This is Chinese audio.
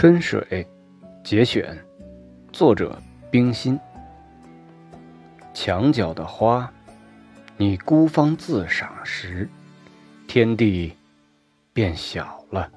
春水节选作者冰心。墙角的花你孤芳自赏时天地变小了。